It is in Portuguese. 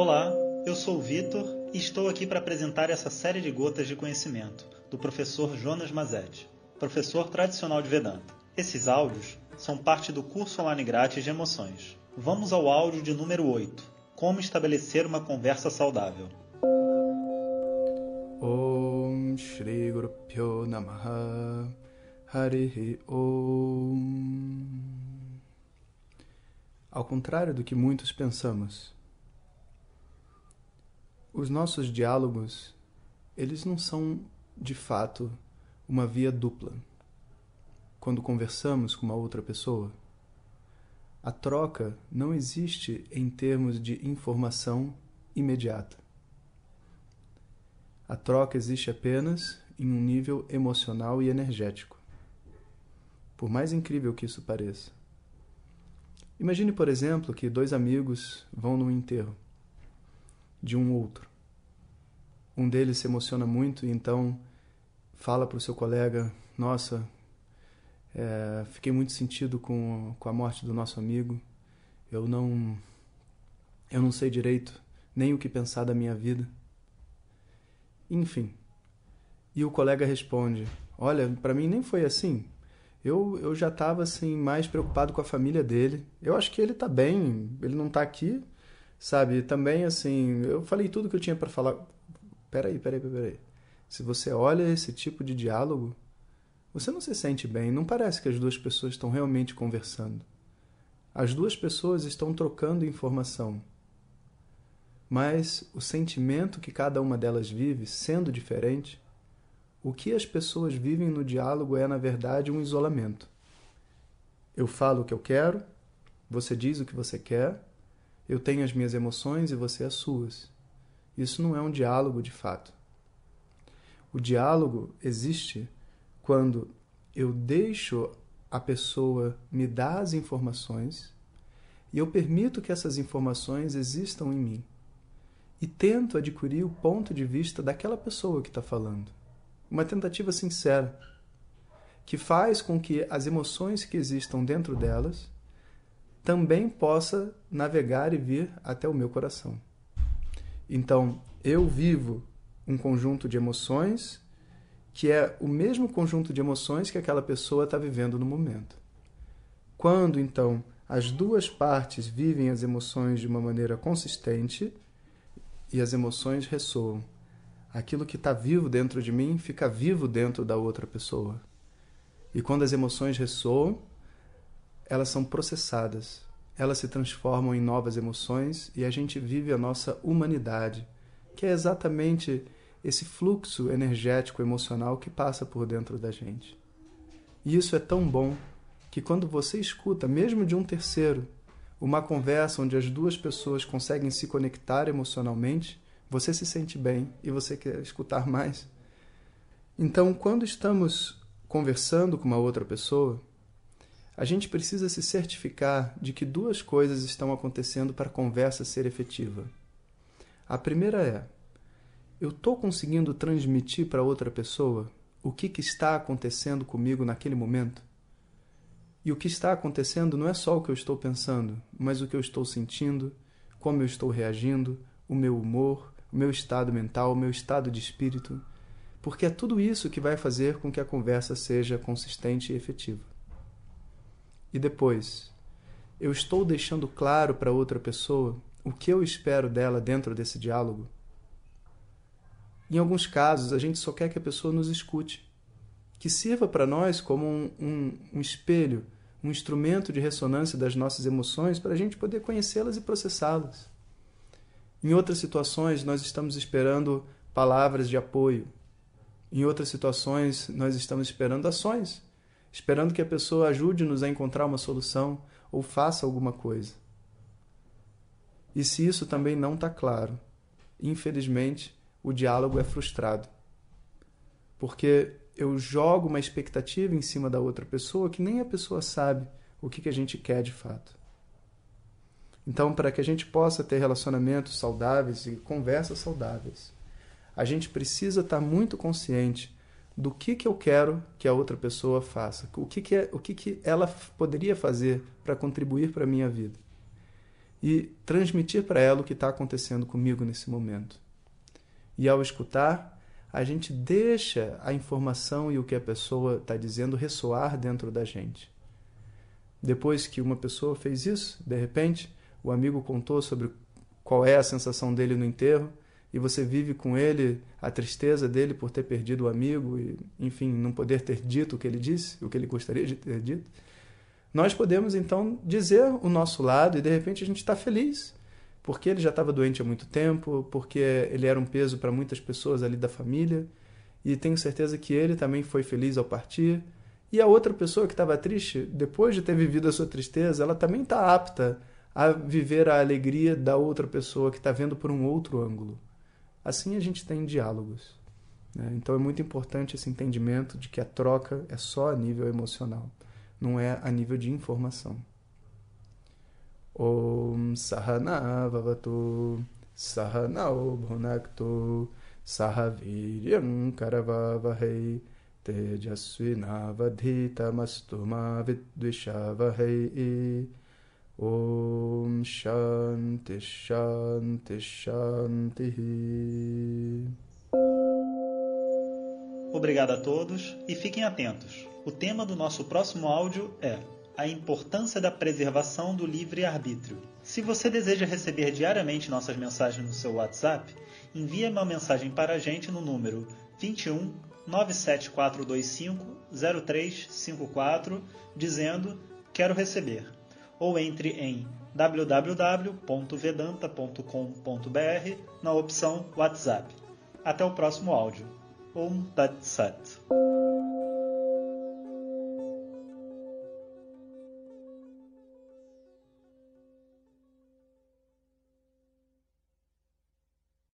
Olá, eu sou o Vitor e estou aqui para apresentar essa série de gotas de conhecimento do professor Jonas Mazetti, professor tradicional de Vedanta. Esses áudios são parte do curso online grátis de emoções. Vamos ao áudio de número 8: Como estabelecer uma conversa saudável. Om Shri Guru Pyo Namaha Harihi Om. Ao contrário do que muitos pensamos, os nossos diálogos, eles não são de fato uma via dupla. Quando conversamos com uma outra pessoa, a troca não existe em termos de informação imediata. A troca existe apenas em um nível emocional e energético. Por mais incrível que isso pareça. Imagine, por exemplo, que dois amigos vão num enterro de um outro. Um deles se emociona muito e então fala para o seu colega: Nossa, é, fiquei muito sentido com, com a morte do nosso amigo. Eu não, eu não sei direito nem o que pensar da minha vida. Enfim. E o colega responde: Olha, para mim nem foi assim. Eu, eu já estava assim mais preocupado com a família dele. Eu acho que ele está bem, ele não está aqui, sabe? Também assim, eu falei tudo que eu tinha para falar. Peraí, peraí, peraí. Se você olha esse tipo de diálogo, você não se sente bem, não parece que as duas pessoas estão realmente conversando. As duas pessoas estão trocando informação. Mas o sentimento que cada uma delas vive, sendo diferente, o que as pessoas vivem no diálogo é, na verdade, um isolamento. Eu falo o que eu quero, você diz o que você quer, eu tenho as minhas emoções e você as suas. Isso não é um diálogo de fato. O diálogo existe quando eu deixo a pessoa me dar as informações e eu permito que essas informações existam em mim e tento adquirir o ponto de vista daquela pessoa que está falando. Uma tentativa sincera que faz com que as emoções que existam dentro delas também possa navegar e vir até o meu coração. Então, eu vivo um conjunto de emoções que é o mesmo conjunto de emoções que aquela pessoa está vivendo no momento. Quando, então, as duas partes vivem as emoções de uma maneira consistente e as emoções ressoam, aquilo que está vivo dentro de mim fica vivo dentro da outra pessoa. E quando as emoções ressoam, elas são processadas elas se transformam em novas emoções e a gente vive a nossa humanidade, que é exatamente esse fluxo energético emocional que passa por dentro da gente. E isso é tão bom que quando você escuta, mesmo de um terceiro, uma conversa onde as duas pessoas conseguem se conectar emocionalmente, você se sente bem e você quer escutar mais. Então, quando estamos conversando com uma outra pessoa, a gente precisa se certificar de que duas coisas estão acontecendo para a conversa ser efetiva. A primeira é: eu estou conseguindo transmitir para outra pessoa o que, que está acontecendo comigo naquele momento? E o que está acontecendo não é só o que eu estou pensando, mas o que eu estou sentindo, como eu estou reagindo, o meu humor, o meu estado mental, o meu estado de espírito, porque é tudo isso que vai fazer com que a conversa seja consistente e efetiva. E depois, eu estou deixando claro para outra pessoa o que eu espero dela dentro desse diálogo? Em alguns casos, a gente só quer que a pessoa nos escute, que sirva para nós como um, um, um espelho, um instrumento de ressonância das nossas emoções para a gente poder conhecê-las e processá-las. Em outras situações, nós estamos esperando palavras de apoio. Em outras situações, nós estamos esperando ações esperando que a pessoa ajude-nos a encontrar uma solução ou faça alguma coisa. E se isso também não está claro, infelizmente o diálogo é frustrado. Porque eu jogo uma expectativa em cima da outra pessoa que nem a pessoa sabe o que, que a gente quer de fato. Então, para que a gente possa ter relacionamentos saudáveis e conversas saudáveis, a gente precisa estar tá muito consciente do que, que eu quero que a outra pessoa faça, o que, que, é, o que, que ela poderia fazer para contribuir para a minha vida. e transmitir para ela o que está acontecendo comigo nesse momento. E ao escutar, a gente deixa a informação e o que a pessoa está dizendo ressoar dentro da gente. Depois que uma pessoa fez isso, de repente, o amigo contou sobre qual é a sensação dele no enterro e você vive com ele a tristeza dele por ter perdido o amigo e, enfim, não poder ter dito o que ele disse, o que ele gostaria de ter dito. Nós podemos então dizer o nosso lado e de repente a gente está feliz porque ele já estava doente há muito tempo, porque ele era um peso para muitas pessoas ali da família, e tenho certeza que ele também foi feliz ao partir. E a outra pessoa que estava triste, depois de ter vivido a sua tristeza, ela também está apta a viver a alegria da outra pessoa que está vendo por um outro ângulo. Assim a gente tem diálogos. Né? Então é muito importante esse entendimento de que a troca é só a nível emocional, não é a nível de informação. Om Sahana Vavatu Sahaviryam Karavavahei Om Shanti Shanti Shanti. Obrigado a todos e fiquem atentos. O tema do nosso próximo áudio é a importância da preservação do livre-arbítrio. Se você deseja receber diariamente nossas mensagens no seu WhatsApp, envie uma mensagem para a gente no número 21 97425 0354 dizendo quero receber ou entre em www.vedanta.com.br na opção WhatsApp. Até o próximo áudio. Om Tat Sat.